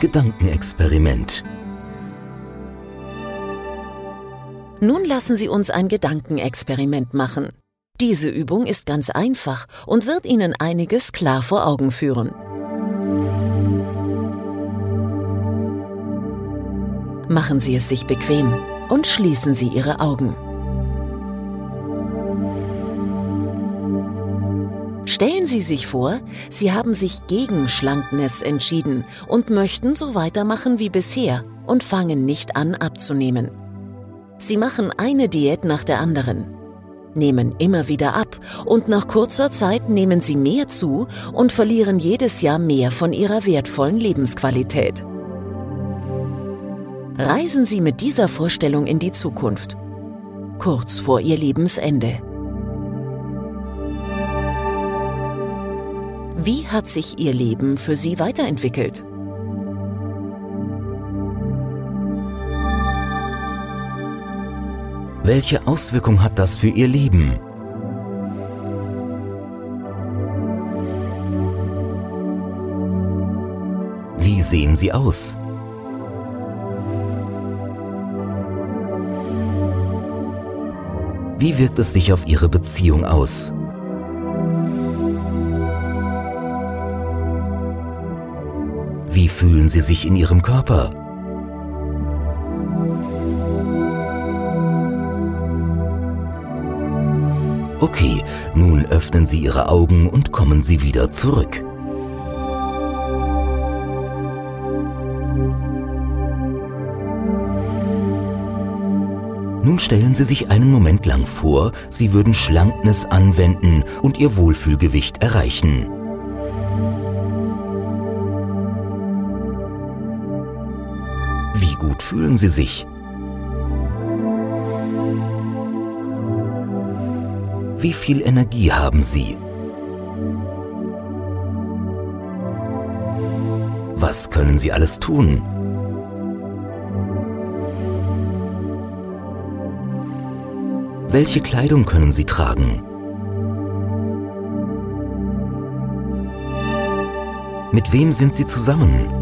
Gedankenexperiment. Nun lassen Sie uns ein Gedankenexperiment machen. Diese Übung ist ganz einfach und wird Ihnen einiges klar vor Augen führen. Machen Sie es sich bequem und schließen Sie Ihre Augen. Stellen Sie sich vor, Sie haben sich gegen Schlankness entschieden und möchten so weitermachen wie bisher und fangen nicht an abzunehmen. Sie machen eine Diät nach der anderen, nehmen immer wieder ab und nach kurzer Zeit nehmen Sie mehr zu und verlieren jedes Jahr mehr von Ihrer wertvollen Lebensqualität. Reisen Sie mit dieser Vorstellung in die Zukunft, kurz vor Ihr Lebensende. Wie hat sich Ihr Leben für Sie weiterentwickelt? Welche Auswirkung hat das für Ihr Leben? Wie sehen Sie aus? Wie wirkt es sich auf Ihre Beziehung aus? Wie fühlen Sie sich in Ihrem Körper? Okay, nun öffnen Sie Ihre Augen und kommen Sie wieder zurück. Nun stellen Sie sich einen Moment lang vor, Sie würden Schlankness anwenden und Ihr Wohlfühlgewicht erreichen. Gut fühlen Sie sich? Wie viel Energie haben Sie? Was können Sie alles tun? Welche Kleidung können Sie tragen? Mit wem sind Sie zusammen?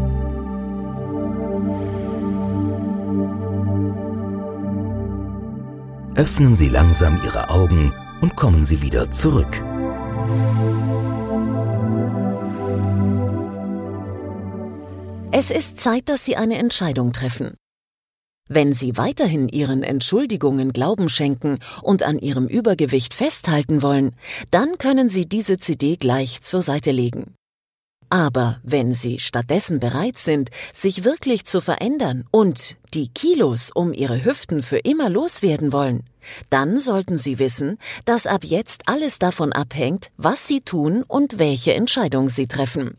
Öffnen Sie langsam Ihre Augen und kommen Sie wieder zurück. Es ist Zeit, dass Sie eine Entscheidung treffen. Wenn Sie weiterhin Ihren Entschuldigungen Glauben schenken und an Ihrem Übergewicht festhalten wollen, dann können Sie diese CD gleich zur Seite legen. Aber wenn Sie stattdessen bereit sind, sich wirklich zu verändern und die Kilos um Ihre Hüften für immer loswerden wollen, dann sollten Sie wissen, dass ab jetzt alles davon abhängt, was Sie tun und welche Entscheidung Sie treffen.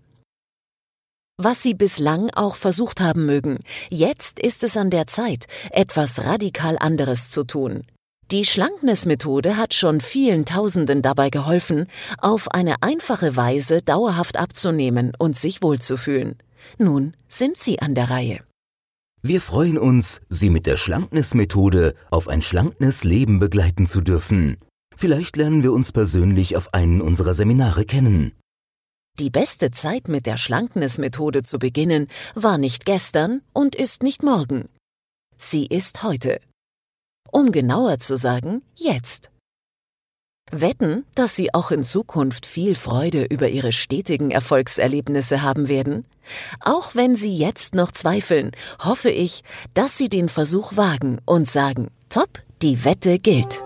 Was Sie bislang auch versucht haben mögen, jetzt ist es an der Zeit, etwas radikal anderes zu tun. Die Schlankness-Methode hat schon vielen Tausenden dabei geholfen, auf eine einfache Weise dauerhaft abzunehmen und sich wohlzufühlen. Nun sind Sie an der Reihe. Wir freuen uns, Sie mit der Schlankness-Methode auf ein schlanknes Leben begleiten zu dürfen. Vielleicht lernen wir uns persönlich auf einen unserer Seminare kennen. Die beste Zeit mit der Schlankness-Methode zu beginnen war nicht gestern und ist nicht morgen. Sie ist heute. Um genauer zu sagen, jetzt. Wetten, dass Sie auch in Zukunft viel Freude über Ihre stetigen Erfolgserlebnisse haben werden? Auch wenn Sie jetzt noch zweifeln, hoffe ich, dass Sie den Versuch wagen und sagen, top, die Wette gilt.